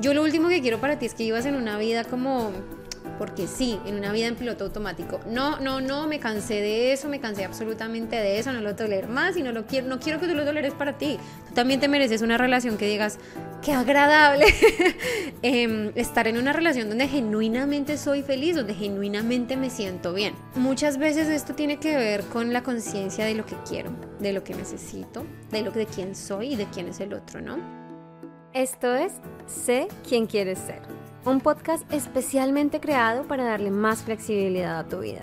Yo lo último que quiero para ti es que vivas en una vida como porque sí, en una vida en piloto automático. No, no, no, me cansé de eso, me cansé absolutamente de eso, no lo tolero más y no lo quiero, no quiero que tú lo toleres para ti. Tú también te mereces una relación que digas, qué agradable em, estar en una relación donde genuinamente soy feliz, donde genuinamente me siento bien. Muchas veces esto tiene que ver con la conciencia de lo que quiero, de lo que necesito, de lo de quién soy y de quién es el otro, ¿no? Esto es Sé quién quieres ser un podcast especialmente creado para darle más flexibilidad a tu vida.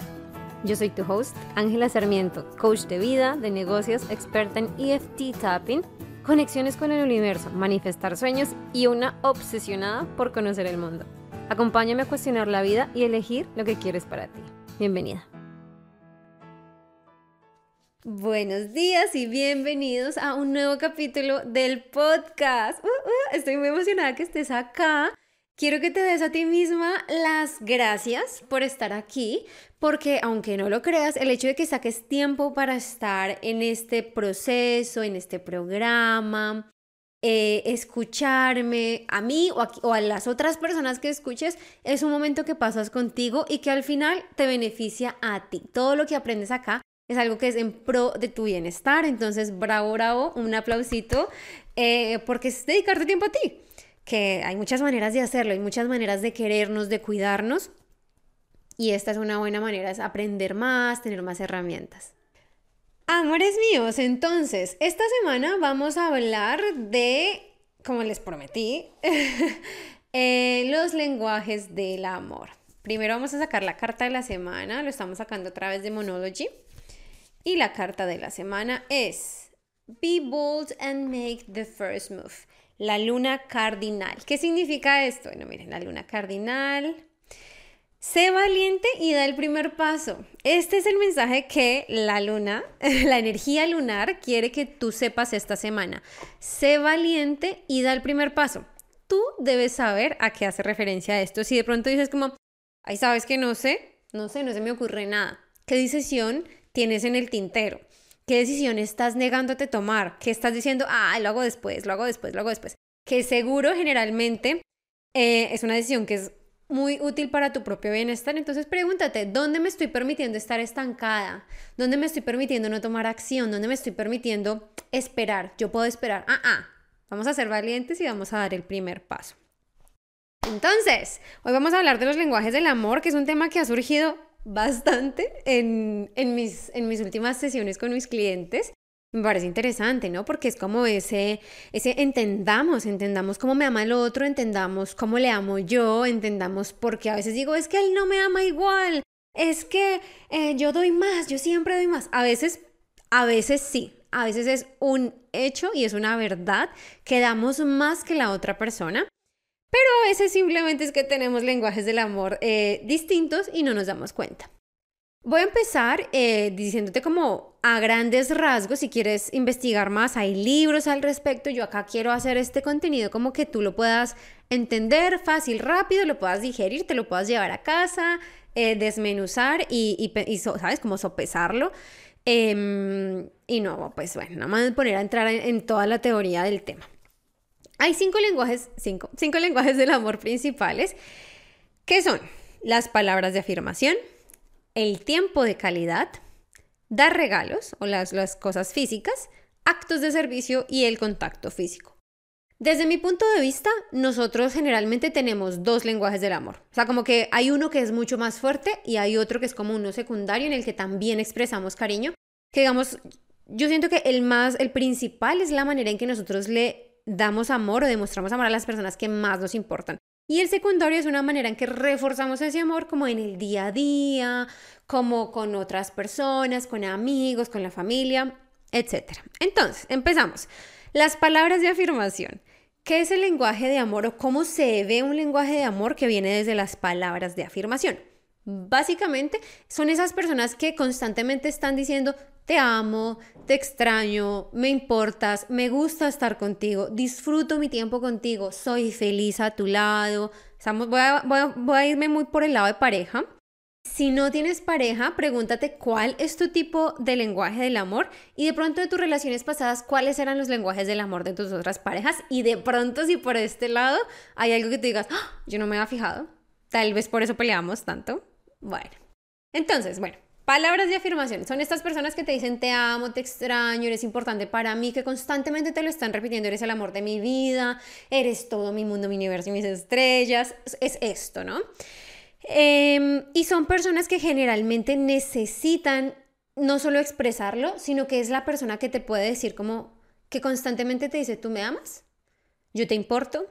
Yo soy tu host, Ángela Sarmiento, coach de vida, de negocios, experta en EFT tapping, conexiones con el universo, manifestar sueños y una obsesionada por conocer el mundo. Acompáñame a cuestionar la vida y elegir lo que quieres para ti. Bienvenida. Buenos días y bienvenidos a un nuevo capítulo del podcast. Uh, uh, estoy muy emocionada que estés acá Quiero que te des a ti misma las gracias por estar aquí, porque aunque no lo creas, el hecho de que saques tiempo para estar en este proceso, en este programa, eh, escucharme a mí o a, o a las otras personas que escuches, es un momento que pasas contigo y que al final te beneficia a ti. Todo lo que aprendes acá es algo que es en pro de tu bienestar. Entonces, bravo, bravo, un aplausito, eh, porque es dedicarte tiempo a ti que hay muchas maneras de hacerlo, hay muchas maneras de querernos, de cuidarnos. Y esta es una buena manera, es aprender más, tener más herramientas. Amores míos, entonces, esta semana vamos a hablar de, como les prometí, eh, los lenguajes del amor. Primero vamos a sacar la carta de la semana, lo estamos sacando a través de Monology. Y la carta de la semana es Be bold and make the first move la luna cardinal. ¿Qué significa esto? Bueno, miren, la luna cardinal. Sé valiente y da el primer paso. Este es el mensaje que la luna, la energía lunar, quiere que tú sepas esta semana. Sé valiente y da el primer paso. Tú debes saber a qué hace referencia esto. Si de pronto dices como, ay, sabes que no sé, no sé, no se me ocurre nada. ¿Qué decisión tienes en el tintero? ¿Qué decisión estás negándote tomar? ¿Qué estás diciendo? Ah, lo hago después, lo hago después, lo hago después. Que seguro generalmente eh, es una decisión que es muy útil para tu propio bienestar. Entonces pregúntate, ¿dónde me estoy permitiendo estar estancada? ¿Dónde me estoy permitiendo no tomar acción? ¿Dónde me estoy permitiendo esperar? Yo puedo esperar. Ah, ah. Vamos a ser valientes y vamos a dar el primer paso. Entonces, hoy vamos a hablar de los lenguajes del amor, que es un tema que ha surgido bastante en, mis, en mis últimas sesiones con mis clientes. Me parece interesante, ¿no? Porque es como ese, ese entendamos, entendamos cómo me ama el otro, entendamos cómo le amo yo, entendamos porque a veces digo, es que él no me ama igual, es que eh, yo doy más, yo siempre doy más. A veces, a veces sí, a veces es un hecho y es una verdad que damos más que la otra persona. Pero a veces simplemente es que tenemos lenguajes del amor eh, distintos y no nos damos cuenta. Voy a empezar eh, diciéndote como a grandes rasgos, si quieres investigar más, hay libros al respecto, yo acá quiero hacer este contenido como que tú lo puedas entender fácil, rápido, lo puedas digerir, te lo puedas llevar a casa, eh, desmenuzar y, ¿sabes? Como sopesarlo. Em, y no, pues bueno, nada más poner a entrar en toda la teoría del tema. Hay cinco lenguajes, cinco, cinco lenguajes del amor principales, que son las palabras de afirmación, el tiempo de calidad, dar regalos o las, las cosas físicas, actos de servicio y el contacto físico. Desde mi punto de vista, nosotros generalmente tenemos dos lenguajes del amor. O sea, como que hay uno que es mucho más fuerte y hay otro que es como uno secundario en el que también expresamos cariño. Que digamos, yo siento que el más, el principal es la manera en que nosotros le damos amor o demostramos amor a las personas que más nos importan. Y el secundario es una manera en que reforzamos ese amor como en el día a día, como con otras personas, con amigos, con la familia, etc. Entonces, empezamos. Las palabras de afirmación. ¿Qué es el lenguaje de amor o cómo se ve un lenguaje de amor que viene desde las palabras de afirmación? Básicamente son esas personas que constantemente están diciendo, te amo, te extraño, me importas, me gusta estar contigo, disfruto mi tiempo contigo, soy feliz a tu lado. Estamos, voy, a, irme muy por el lado de pareja. Si no tienes pareja, pregúntate cuál es tu tipo de lenguaje del amor y de pronto de tus relaciones pasadas, cuáles eran los lenguajes del amor de tus otras parejas y de pronto si por este lado hay algo que te digas, ¡Ah! yo no me había fijado, tal vez por eso peleamos tanto. Bueno, entonces, bueno, Palabras de afirmación son estas personas que te dicen te amo, te extraño, eres importante para mí, que constantemente te lo están repitiendo, eres el amor de mi vida, eres todo mi mundo, mi universo y mis estrellas. Es esto, ¿no? Em, y son personas que generalmente necesitan no solo expresarlo, sino que es la persona que te puede decir como que constantemente te dice, ¿tú me amas? ¿Yo te importo?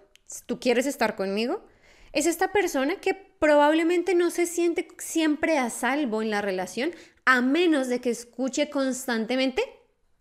¿Tú quieres estar conmigo? Es esta persona que probablemente no se siente siempre a salvo en la relación, a menos de que escuche constantemente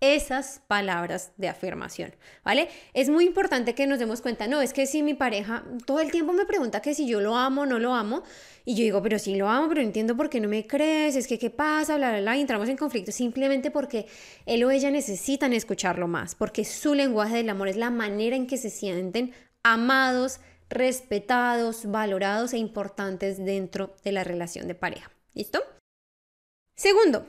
esas palabras de afirmación, ¿vale? Es muy importante que nos demos cuenta, no, es que si mi pareja todo el tiempo me pregunta que si yo lo amo o no lo amo, y yo digo, pero sí lo amo, pero no entiendo por qué no me crees, es que qué pasa, bla, bla, bla, y entramos en conflicto simplemente porque él o ella necesitan escucharlo más, porque su lenguaje del amor es la manera en que se sienten amados, respetados, valorados e importantes dentro de la relación de pareja. ¿Listo? Segundo,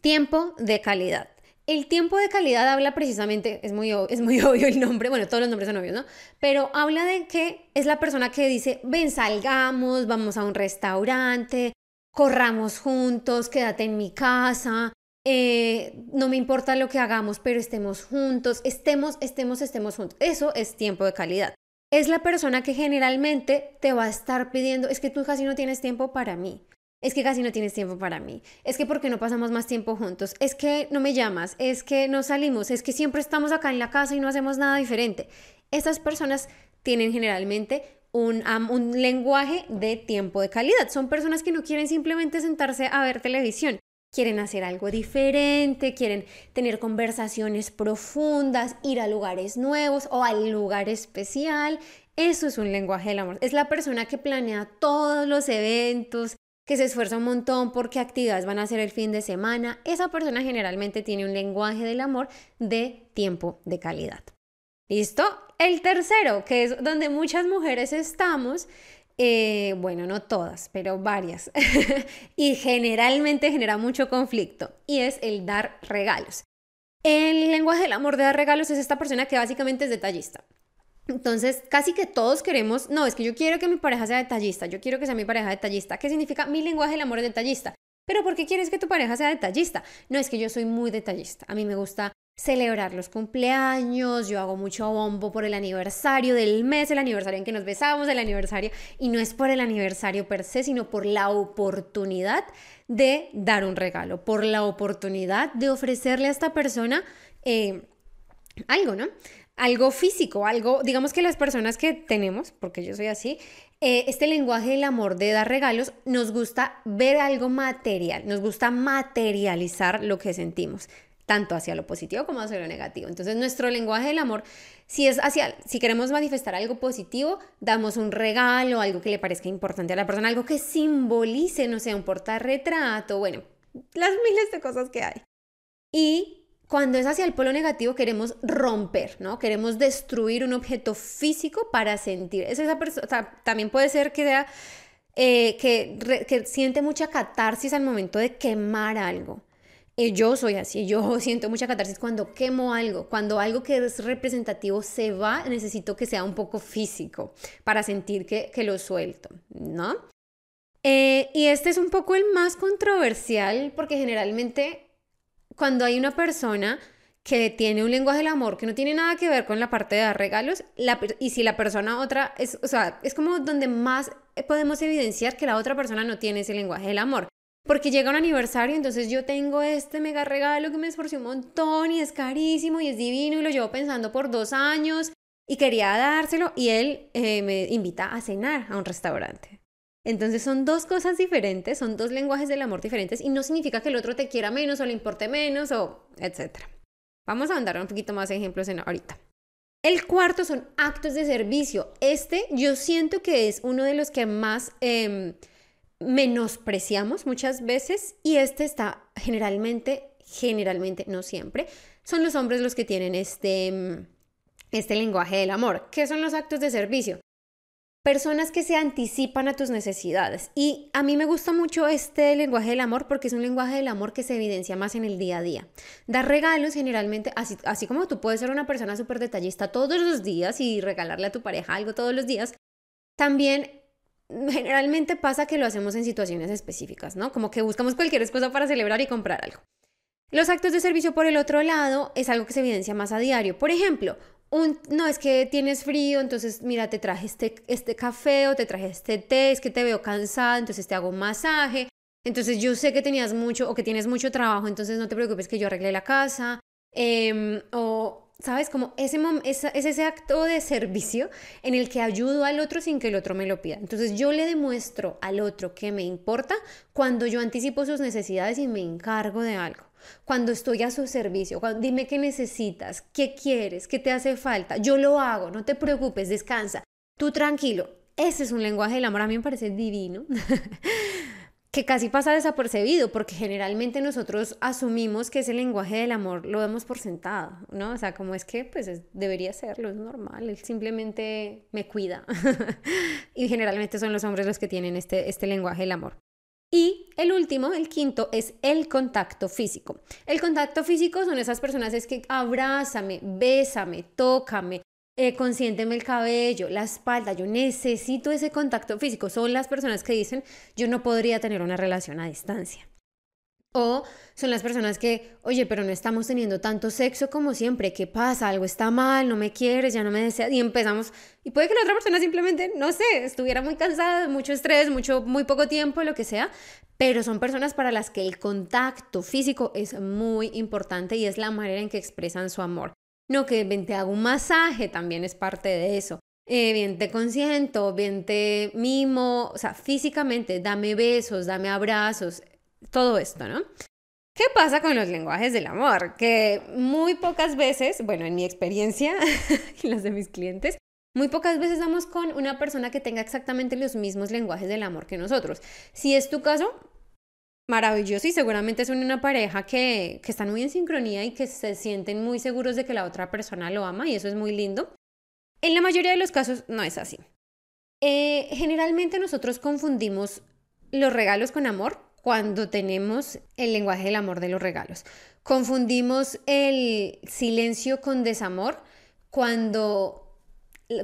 tiempo de calidad. El tiempo de calidad habla precisamente, es muy, es muy obvio el nombre, bueno, todos los nombres son obvios, ¿no? Pero habla de que es la persona que dice, ven, salgamos, vamos a un restaurante, corramos juntos, quédate en mi casa, eh, no me importa lo que hagamos, pero estemos juntos, estemos, estemos, estemos juntos. Eso es tiempo de calidad es la persona que generalmente te va a estar pidiendo, es que tú casi no tienes tiempo para mí, es que casi no tienes tiempo para mí, es que porque no pasamos más tiempo juntos, es que no me llamas, es que no salimos, es que siempre estamos acá en la casa y no hacemos nada diferente. Estas personas tienen generalmente un, un lenguaje de tiempo de calidad. Son personas que no quieren simplemente sentarse a ver televisión quieren hacer algo diferente, quieren tener conversaciones profundas, ir a lugares nuevos o al lugar especial. Eso es un lenguaje del amor. Es la persona que planea todos los eventos, que se esfuerza un montón porque actividades van a ser el fin de semana. Esa persona generalmente tiene un lenguaje del amor de tiempo de calidad. ¿Listo? El tercero, que es donde muchas mujeres estamos, eh, bueno, no todas, pero varias. y generalmente genera mucho conflicto. Y es el dar regalos. El lenguaje del amor de dar regalos es esta persona que básicamente es detallista. Entonces, casi que todos queremos, no, es que yo quiero que mi pareja sea detallista, yo quiero que sea mi pareja detallista. ¿Qué significa? Mi lenguaje del amor detallista. Pero ¿por qué quieres que tu pareja sea detallista? No, es que yo soy muy detallista. A mí me gusta celebrar los cumpleaños, yo hago mucho bombo por el aniversario del mes, el aniversario en que nos besamos, el aniversario, y no es por el aniversario per se, sino por la oportunidad de dar un regalo, por la oportunidad de ofrecerle a esta persona eh, algo, ¿no? Algo físico, algo, digamos que las personas que tenemos, porque yo soy así, eh, este lenguaje del amor de dar regalos, nos gusta ver algo material, nos gusta materializar lo que sentimos tanto hacia lo positivo como hacia lo negativo. Entonces, nuestro lenguaje del amor, si es hacia, si queremos manifestar algo positivo, damos un regalo, algo que le parezca importante a la persona, algo que simbolice, no sé, un portarretrato, bueno, las miles de cosas que hay. Y cuando es hacia el polo negativo, queremos romper, ¿no? Queremos destruir un objeto físico para sentir. Es esa persona, también puede ser que sea eh, que siente mucha catarsis al momento de quemar algo. Yo soy así, yo siento mucha catarsis cuando quemo algo, cuando algo que es representativo se va, necesito que sea un poco físico para sentir que, lo suelto, ¿no? Eh, y este es un poco el más controversial porque generalmente cuando hay una persona que tiene un lenguaje del amor que no tiene nada que ver con la parte de dar regalos, y si la persona otra, es, o sea, es como donde más podemos evidenciar que la otra persona no tiene ese lenguaje del amor. Porque llega un aniversario, entonces yo tengo este mega regalo que me esforcé un montón y es carísimo y es divino y lo llevo pensando por dos años y quería dárselo y él eh, me invita a cenar a un restaurante. Entonces son dos cosas diferentes, son dos lenguajes del amor diferentes y no significa que el otro te quiera menos o le importe menos o etcétera. Vamos a andar un poquito más ejemplos en ahorita. El cuarto son actos de servicio. Este yo siento que es uno de los que más... Em, menospreciamos muchas veces y este está generalmente, generalmente, no siempre, son los hombres los que tienen este, mm, este lenguaje del amor. ¿Qué son los actos de servicio? personas que se anticipan a tus necesidades. Y a mí me gusta mucho este lenguaje del amor porque es un lenguaje del amor que se evidencia más en el día a día. Dar regalos generalmente, así, así como tú puedes ser una persona súper detallista todos los días y regalarle a tu pareja algo todos los días, también generalmente pasa que lo hacemos en situaciones específicas, ¿no? Como que buscamos cualquier excusa para celebrar y comprar algo. Los actos de servicio, por el otro lado, es algo que se evidencia más a diario. Por ejemplo, no, es que tienes frío, entonces mira, te traje este, este café o te traje este té, es que te veo cansada, entonces te hago un masaje. Entonces yo sé que tenías mucho o que tienes mucho trabajo, entonces no te preocupes que yo arreglé la casa. Em, o, ¿sabes? Como ese es, es ese acto de servicio en el que ayudo al otro sin que el otro me lo pida. Entonces yo le demuestro al otro que me importa cuando yo anticipo sus necesidades y me encargo de algo cuando estoy a su servicio, dime qué necesitas, qué quieres, qué te hace falta, yo lo hago, no te preocupes, descansa, tú tranquilo. Ese es un lenguaje del amor, a mí me parece divino, que casi pasa desapercibido, porque generalmente nosotros asumimos que ese lenguaje del amor lo vemos por sentado, ¿no? O sea, como es que pues debería serlo, es normal, él simplemente me cuida. y generalmente son los hombres los que tienen este, este lenguaje del amor. Y el último, el quinto, es el contacto físico. El contacto físico son esas personas es que abrázame, bésame, tócame, eh, el cabello, la espalda, yo necesito ese contacto físico. Son las personas que dicen, yo no podría tener una relación a distancia. O son las personas que, oye, pero no estamos teniendo tanto sexo como siempre, ¿qué pasa? Algo está mal, no me quieres, ya no me deseas. Y empezamos, y puede que la otra persona simplemente, no sé, estuviera muy cansada, mucho estrés, mucho, muy poco tiempo, lo que sea, pero son personas para las que el contacto físico es muy importante y es la manera en que expresan su amor. No que ven, te hago un masaje, también es parte de eso. Eh, bien te consiento, bien te mimo, o sea, físicamente, dame besos, dame abrazos, todo esto, ¿no? ¿Qué pasa con los lenguajes del amor? Que muy pocas veces, bueno, en mi experiencia y las de mis clientes, muy pocas veces vamos con una persona que tenga exactamente los mismos lenguajes del amor que nosotros. Si es tu caso, maravilloso y seguramente son una pareja que, que están muy en sincronía y que se sienten muy seguros de que la otra persona lo ama y eso es muy lindo. En la mayoría de los casos no es así. Eh, generalmente nosotros confundimos los regalos con amor cuando tenemos el lenguaje del amor de los regalos. Confundimos el silencio con desamor cuando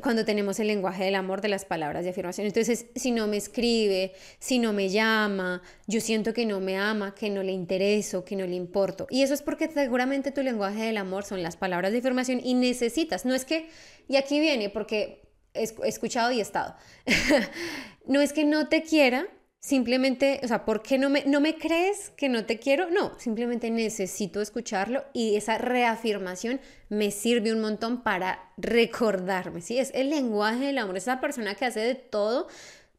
cuando tenemos el lenguaje del amor de las palabras de afirmación. Entonces, si no me escribe, si no me llama, yo siento que no me ama, que no le intereso, que no le importo. Y eso es porque seguramente tu lenguaje del amor son las palabras de afirmación y necesitas. No es que, y aquí viene porque he escuchado y he estado, no es que no te quiera, Simplemente, o sea, ¿por qué no me, no me crees que no te quiero? No, simplemente necesito escucharlo y esa reafirmación me sirve un montón para recordarme, ¿sí? Es el lenguaje del amor, esa persona que hace de todo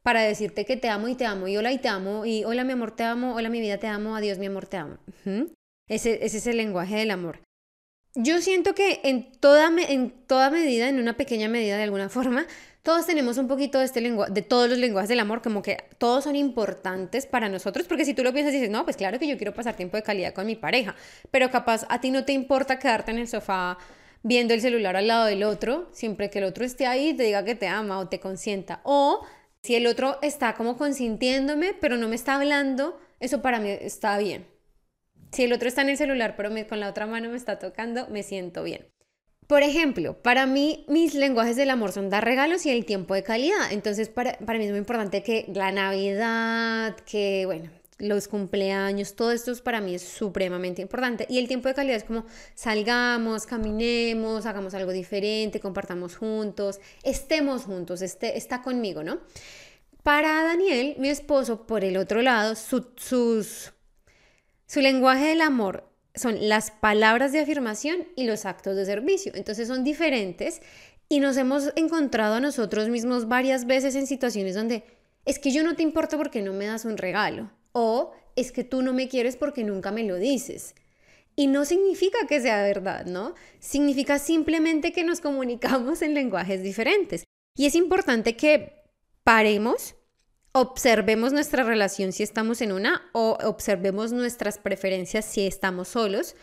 para decirte que te amo y te amo y hola y te amo y hola mi amor te amo, hola mi vida te amo, adiós mi amor te amo. ese, es el lenguaje del amor. Yo siento que en toda, en toda medida, en una pequeña medida de alguna forma, todos tenemos un poquito de este lenguaje, de todos los lenguajes del amor, como que todos son importantes para nosotros, porque si tú lo piensas y dices, no, pues claro que yo quiero pasar tiempo de calidad con mi pareja, pero capaz a ti no te importa quedarte en el sofá viendo el celular al lado del otro, siempre que el otro esté ahí te diga que te ama o te consienta, o si el otro está como consintiéndome, pero no me está hablando, eso para mí está bien. Si el otro está en el celular, pero con la otra mano me está tocando, me siento bien. Por ejemplo, para mí mis lenguajes del amor son dar regalos y el tiempo de calidad. Entonces, para, para mí es muy importante que la Navidad, que, bueno, los cumpleaños, todo esto para mí es supremamente importante. Y el tiempo de calidad es como salgamos, caminemos, hagamos algo diferente, compartamos juntos, estemos juntos, esté, está conmigo, ¿no? Para Daniel, mi esposo, por el otro lado, su, su lenguaje del amor son las palabras de afirmación y los actos de servicio. Entonces son diferentes y nos hemos encontrado a nosotros mismos varias veces en situaciones donde es que yo no te importo porque no me das un regalo o es que tú no me quieres porque nunca me lo dices. Y no significa que sea verdad, ¿no? Significa simplemente que nos comunicamos en lenguajes diferentes. Y es importante que paremos observemos nuestra relación si estamos en una o observemos nuestras preferencias si estamos solos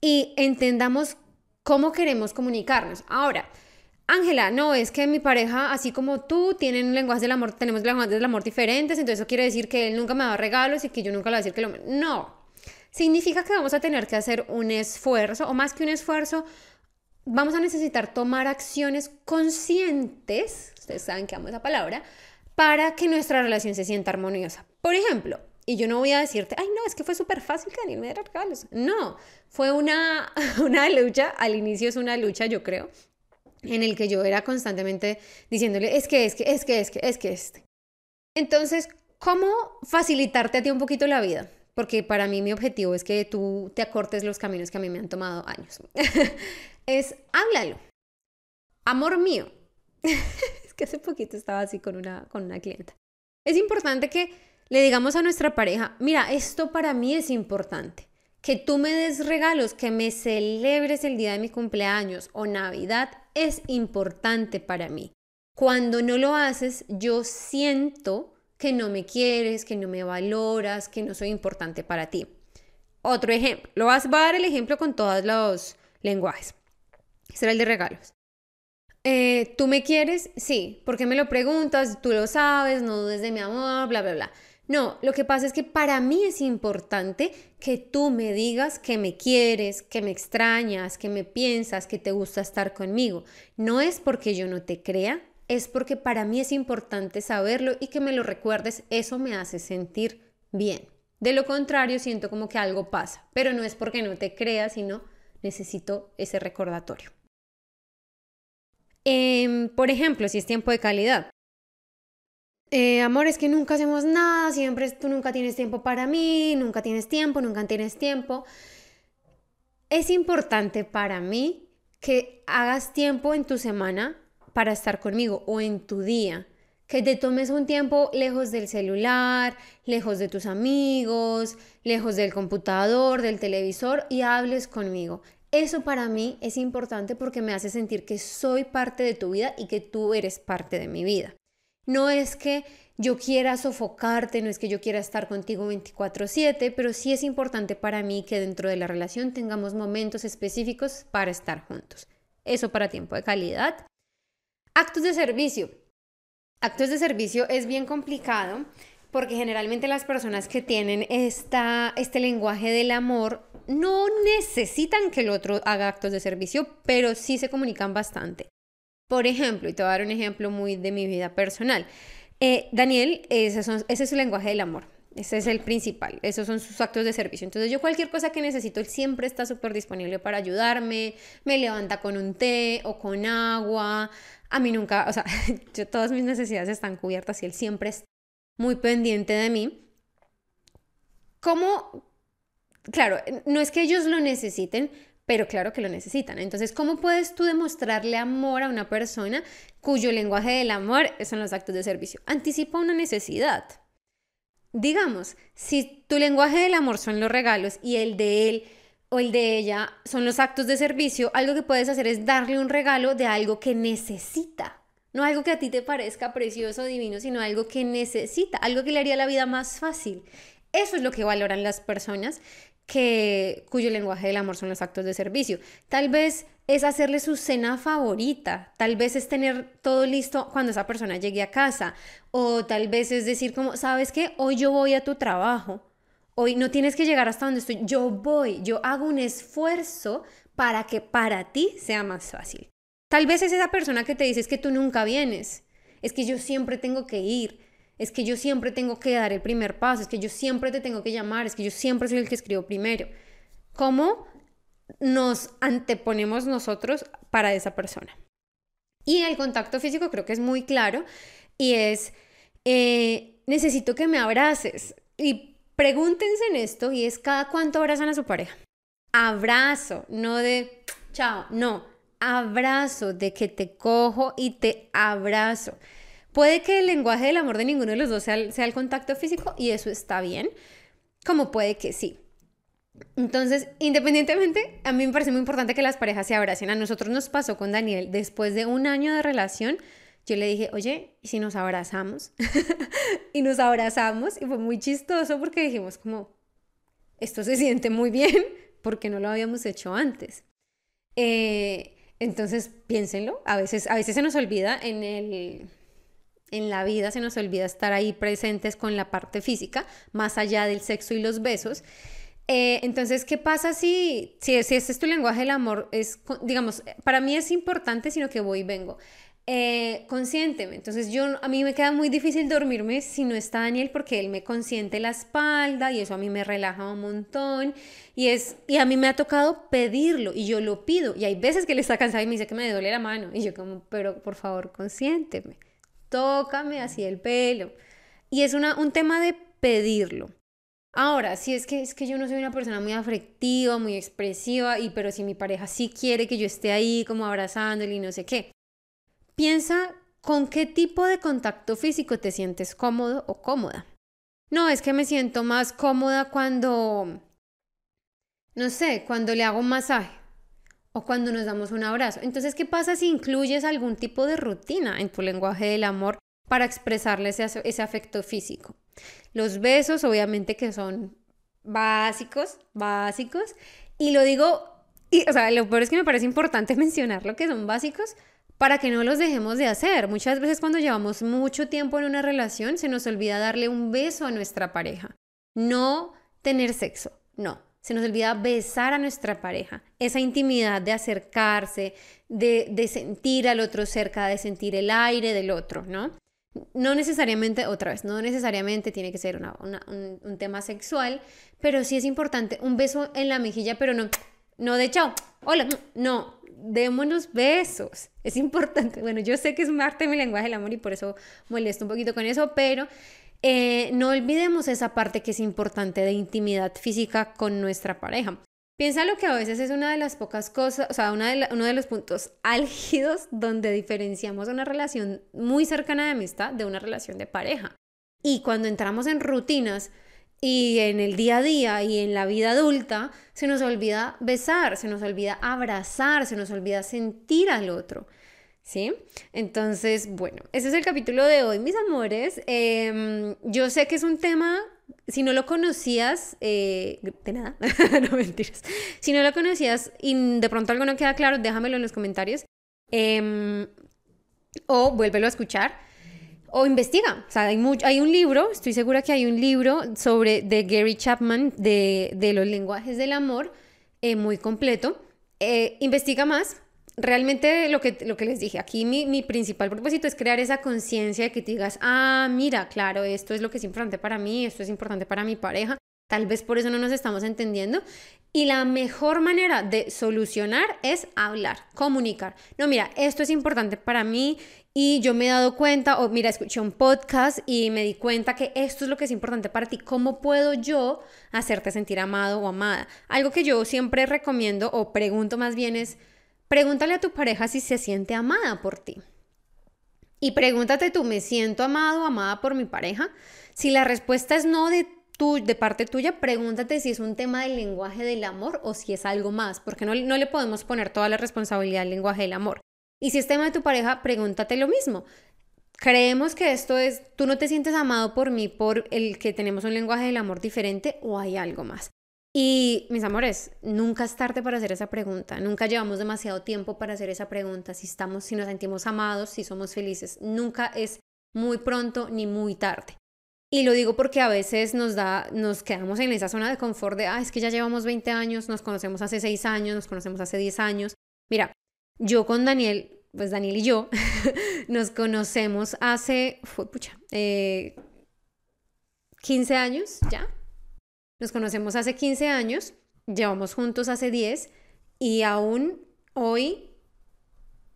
y entendamos cómo queremos comunicarnos. Ahora, Ángela, no, es que mi pareja, así como tú, tienen lenguajes del amor, tenemos lenguajes del amor diferentes, entonces eso quiere decir que él nunca me da regalos y que yo nunca le voy a decir que lo... No, significa que vamos a tener que hacer un esfuerzo, o más que un esfuerzo, vamos a necesitar tomar acciones conscientes, ustedes saben que amo esa palabra, para que nuestra relación se sienta armoniosa. Por ejemplo, y yo no voy a decirte, ay, no, es que fue súper fácil que Daniel me diera regalos. No, fue una, una lucha, al inicio es una lucha, yo creo, en el que yo era constantemente diciéndole, es que, es que, es que, es que, es que, este. Entonces, ¿cómo facilitarte a ti un poquito la vida? Porque para mí mi objetivo es que tú te acortes los caminos que a mí me han tomado años. es, háblalo. Amor mío. que hace poquito estaba así con una, con una clienta. Es importante que le digamos a nuestra pareja, mira, esto para mí es importante. Que tú me des regalos, que me celebres el día de mi cumpleaños o Navidad es importante para mí. Cuando no lo haces, yo siento que no me quieres, que no me valoras, que no soy importante para ti. Otro ejemplo, lo vas a dar el ejemplo con todos los lenguajes. Será el de regalos. Eh, ¿Tú me quieres? Sí. ¿Por qué me lo preguntas? Tú lo sabes, no dudes de mi amor, bla, bla, bla. No, lo que pasa es que para mí es importante que tú me digas que me quieres, que me extrañas, que me piensas, que te gusta estar conmigo. No es porque yo no te crea, es porque para mí es importante saberlo y que me lo recuerdes. Eso me hace sentir bien. De lo contrario, siento como que algo pasa, pero no es porque no te crea, sino necesito ese recordatorio. Em, por ejemplo, si es tiempo de calidad. Eh, amor, es que nunca hacemos nada, siempre tú nunca tienes tiempo para mí, nunca tienes tiempo, nunca tienes tiempo. Es importante para mí que hagas tiempo en tu semana para estar conmigo o en tu día. Que te tomes un tiempo lejos del celular, lejos de tus amigos, lejos del computador, del televisor y hables conmigo. Eso para mí es importante porque me hace sentir que soy parte de tu vida y que tú eres parte de mi vida. No es que yo quiera sofocarte, no es que yo quiera estar contigo 24/7, pero sí es importante para mí que dentro de la relación tengamos momentos específicos para estar juntos. Eso para tiempo de calidad. Actos de servicio. Actos de servicio es bien complicado porque generalmente las personas que tienen esta, este lenguaje del amor no necesitan que el otro haga actos de servicio, pero sí se comunican bastante. Por ejemplo, y te voy a dar un ejemplo muy de mi vida personal. Eh, Daniel, ese, es su lenguaje del amor. Ese es el principal, esos son sus actos de servicio. Entonces yo cualquier cosa que necesito, él siempre está súper disponible para ayudarme, me levanta con un té o con agua. A mí nunca, o sea, yo, todas mis necesidades están cubiertas y él siempre es muy pendiente de mí. ¿Cómo? Claro, no es que ellos lo necesiten, pero claro que lo necesitan. Entonces, ¿cómo puedes tú demostrarle amor a una persona cuyo lenguaje del amor son los actos de servicio? Anticipa una necesidad. Digamos, si tu lenguaje del amor son los regalos y el de él o el de ella son los actos de servicio, algo que puedes hacer es darle un regalo de algo que necesita. No algo que a ti te parezca precioso, divino, sino algo que necesita, algo que le haría la vida más fácil. Eso es lo que valoran las personas que, cuyo lenguaje del amor son los actos de servicio. Tal vez es hacerle su cena favorita, tal vez es tener todo listo cuando esa persona llegue a casa, o tal vez es decir como, ¿sabes qué? Hoy yo voy a tu trabajo, hoy no tienes que llegar hasta donde estoy, yo voy, yo hago un esfuerzo para que para ti sea más fácil. Tal vez es esa persona que te dice que tú nunca vienes, es que yo siempre tengo que ir, es que yo siempre tengo que dar el primer paso, es que yo siempre te tengo que llamar, es que yo siempre soy el que escribo primero. ¿Cómo nos anteponemos nosotros para esa persona? Y el contacto físico creo que es muy claro y es, eh, necesito que me abraces. Y pregúntense en esto y es cada cuánto abrazan a su pareja. Abrazo, no de chao, no, abrazo, de que te cojo y te abrazo. Puede que el lenguaje del amor de ninguno de los dos sea el, contacto físico y eso está bien, como puede que sí. Entonces, independientemente, a mí me parece muy importante que las parejas se abracen. A nosotros nos pasó con Daniel, después de un año de relación, yo le dije, oye, ¿y si nos abrazamos? y nos abrazamos y fue muy chistoso porque dijimos como, esto se siente muy bien porque no lo habíamos hecho antes. Eh, Entonces, piénsenlo. A veces, a veces se nos olvida en el en la vida se nos olvida estar ahí presentes con la parte física, más allá del sexo y los besos. Eh, entonces, ¿qué pasa si, si, si este es tu lenguaje del amor? Es, digamos, para mí es importante, sino que voy y vengo. Eh. Entonces yo, a mí me queda muy difícil dormirme si no está Daniel porque él me consiente la espalda y eso a mí me relaja un montón y es, y a mí me ha tocado pedirlo y yo lo pido y hay veces que él está cansado y me dice que me duele la mano y yo como, pero por favor consiénteme, tócame así el pelo y es una, un tema de pedirlo. Ahora, si es que es que yo no soy una persona muy afectiva, muy expresiva, y pero si mi pareja sí quiere que yo esté ahí como abrazándole y no sé qué, Piensa con qué tipo de contacto físico te sientes cómodo o cómoda. No, es que me siento más cómoda cuando, no sé, cuando le hago un masaje o cuando nos damos un abrazo. Entonces, ¿qué pasa si incluyes algún tipo de rutina en tu lenguaje del amor para expresarle ese, afecto físico? Los besos, obviamente, que son básicos, básicos. Y lo digo, y, o sea, lo peor es que me parece importante mencionar lo que son básicos para que no los dejemos de hacer. Muchas veces cuando llevamos mucho tiempo en una relación se nos olvida darle un beso a nuestra pareja. No tener sexo, no. Se nos olvida besar a nuestra pareja. Esa intimidad de acercarse, de, sentir al otro cerca, de sentir el aire del otro, ¿no? No necesariamente, otra vez, no necesariamente tiene que ser un, un, tema sexual, pero sí es importante un beso en la mejilla, pero no, no de chao, hola, no, démonos besos. Es importante. Bueno, yo sé que es arte mi lenguaje del amor y por eso molesto un poquito con eso, pero eh, no olvidemos esa parte que es importante de intimidad física con nuestra pareja. Piensa lo que a veces es una de las pocas cosas, o sea, una de uno de los puntos álgidos donde diferenciamos una relación muy cercana de amistad de una relación de pareja. Y cuando entramos en rutinas y en el día a día y en la vida adulta se nos olvida besar, se nos olvida abrazar, se nos olvida sentir al otro. ¿Sí? Entonces, bueno, ese es el capítulo de hoy, mis amores. Em, yo sé que es un tema, si no lo conocías, eh, de nada, no mentiras. Si no lo conocías y de pronto algo no queda claro, déjamelo en los comentarios. Em, o vuélvelo a escuchar o investiga. O sea, hay, hay un libro, estoy segura que hay un libro sobre de Gary Chapman de, de los lenguajes del amor, eh, muy completo. Eh, investiga más. Realmente lo que, lo que les dije, aquí mi, mi principal propósito es crear esa conciencia de que te digas, ah, mira, claro, esto es lo que es importante para mí, esto es importante para mi pareja. Tal vez por eso no nos estamos entendiendo. Y la mejor manera de solucionar es hablar, comunicar. No, mira, esto es importante para mí y yo me he dado cuenta, o mira, escuché un podcast y me di cuenta que esto es lo que es importante para ti. ¿Cómo puedo yo hacerte sentir amado o amada? Algo que yo siempre recomiendo o pregunto más bien es, pregúntale a tu pareja si se siente amada por ti. Y pregúntate tú, ¿me siento amado o amada por mi pareja? Si la respuesta es no de, tu, de parte tuya, pregúntate si es un tema del lenguaje del amor o si es algo más, porque no, no le podemos poner toda la responsabilidad al lenguaje del amor. Y si es tema de tu pareja, pregúntate lo mismo. Creemos que esto es, tú no te sientes amado por mí por el que tenemos un lenguaje del amor diferente o hay algo más. Y mis amores, nunca es tarde para hacer esa pregunta, nunca llevamos demasiado tiempo para hacer esa pregunta, si estamos, si nos sentimos amados, si somos felices, nunca es muy pronto ni muy tarde. Y lo digo porque a veces nos da, nos quedamos en esa zona de confort de, ah, es que ya llevamos 20 años, nos conocemos hace 6 años, nos conocemos hace 10 años. Mira, yo con Daniel pues Daniel y yo, nos conocemos hace, fue, pucha, 15 eh, años ya. Nos conocemos hace 15 años, llevamos juntos hace 10 y aún hoy,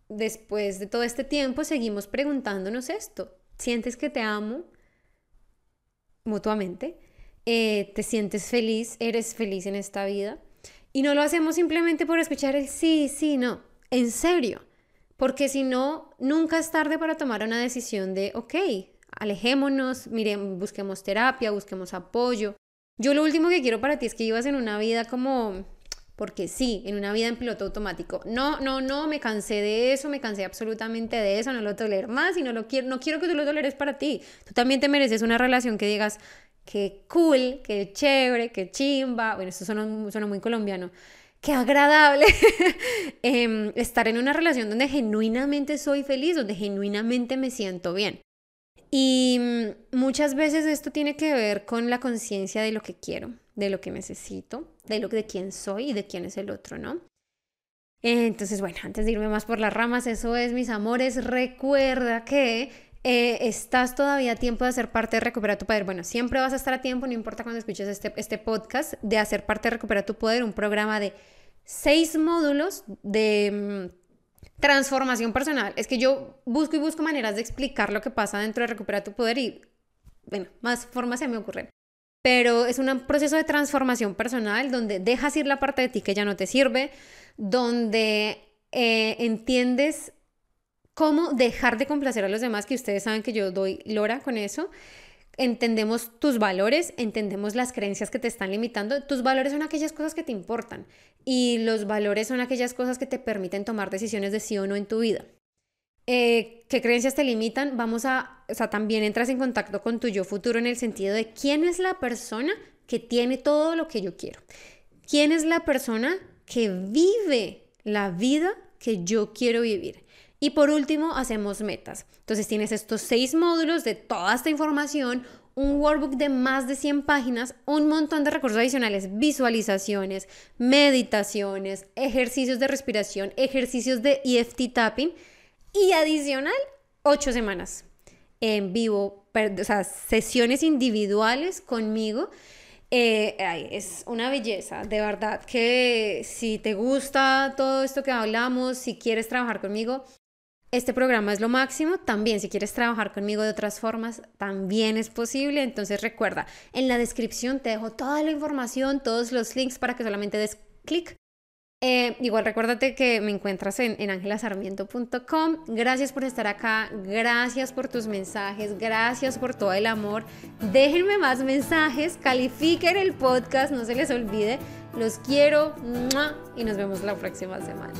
después de todo este tiempo, seguimos preguntándonos esto. ¿Sientes que te amo mutuamente? Eh, ¿Te sientes feliz? ¿Eres feliz en esta vida? Y no lo hacemos simplemente por escuchar el sí, sí, no. En serio porque si no, nunca es tarde para tomar una decisión de, ok, alejémonos, miren, busquemos terapia, busquemos apoyo. Yo lo último que quiero para ti es que vivas en una vida como, porque sí, en una vida en piloto automático. No, no, no, me cansé de eso, me cansé absolutamente de eso, no lo tolero más y no lo quiero, no quiero que tú lo toleres para ti. Tú también te mereces una relación que digas, qué cool, qué chévere, qué chimba, bueno, esto suena, suena muy colombiano, qué agradable em, estar en una relación donde genuinamente soy feliz, donde genuinamente me siento bien. Y mm, muchas veces esto tiene que ver con la conciencia de lo que quiero, de lo que necesito, de lo de quién soy y de quién es el otro, ¿no? Entonces, bueno, antes de irme más por las ramas, eso es, mis amores, recuerda que eh, estás todavía a tiempo de hacer parte de Recupera tu Poder. Bueno, siempre vas a estar a tiempo, no importa cuando escuches este, este podcast, de hacer parte de Recupera tu Poder, un programa de seis módulos de mm, transformación personal. Es que yo busco y busco maneras de explicar lo que pasa dentro de Recupera tu Poder y, bueno, más formas se me ocurren. Pero es un proceso de transformación personal donde dejas ir la parte de ti que ya no te sirve, donde eh, entiendes cómo dejar de complacer a los demás, que ustedes saben que yo doy lora con eso. Entendemos tus valores, entendemos las creencias que te están limitando. Tus valores son aquellas cosas que te importan y los valores son aquellas cosas que te permiten tomar decisiones de sí o no en tu vida. Eh, ¿Qué creencias te limitan? Vamos a, o sea, también entras en contacto con tu yo futuro en el sentido de quién es la persona que tiene todo lo que yo quiero. ¿Quién es la persona que vive la vida que yo quiero vivir? Y por último, hacemos metas. Entonces tienes estos seis módulos de toda esta información, un workbook de más de 100 páginas, un montón de recursos adicionales, visualizaciones, meditaciones, ejercicios de respiración, ejercicios de EFT tapping y adicional, ocho semanas en vivo, o sea, sesiones individuales conmigo. Eh, es una belleza, de verdad que si te gusta todo esto que hablamos, si quieres trabajar conmigo, este programa es lo máximo. También si quieres trabajar conmigo de otras formas, también es posible. Entonces recuerda, en la descripción te dejo toda la información, todos los links para que solamente des clic. Eh, igual recuérdate que me encuentras en, en angelasarmiento.com. Gracias por estar acá, gracias por tus mensajes, gracias por todo el amor. Déjenme más mensajes, califiquen el podcast, no se les olvide. Los quiero y nos vemos la próxima semana.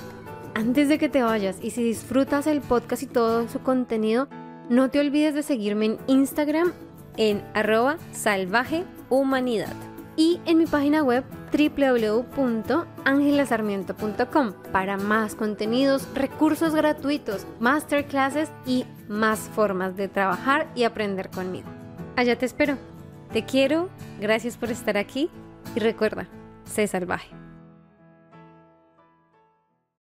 Antes de que te vayas y si disfrutas el podcast y todo su contenido, no te olvides de seguirme en Instagram en arroba salvajehumanidad y en mi página web www.angelasarmiento.com para más contenidos, recursos gratuitos, masterclasses y más formas de trabajar y aprender conmigo. Allá te espero. Te quiero, gracias por estar aquí y recuerda, sé salvaje.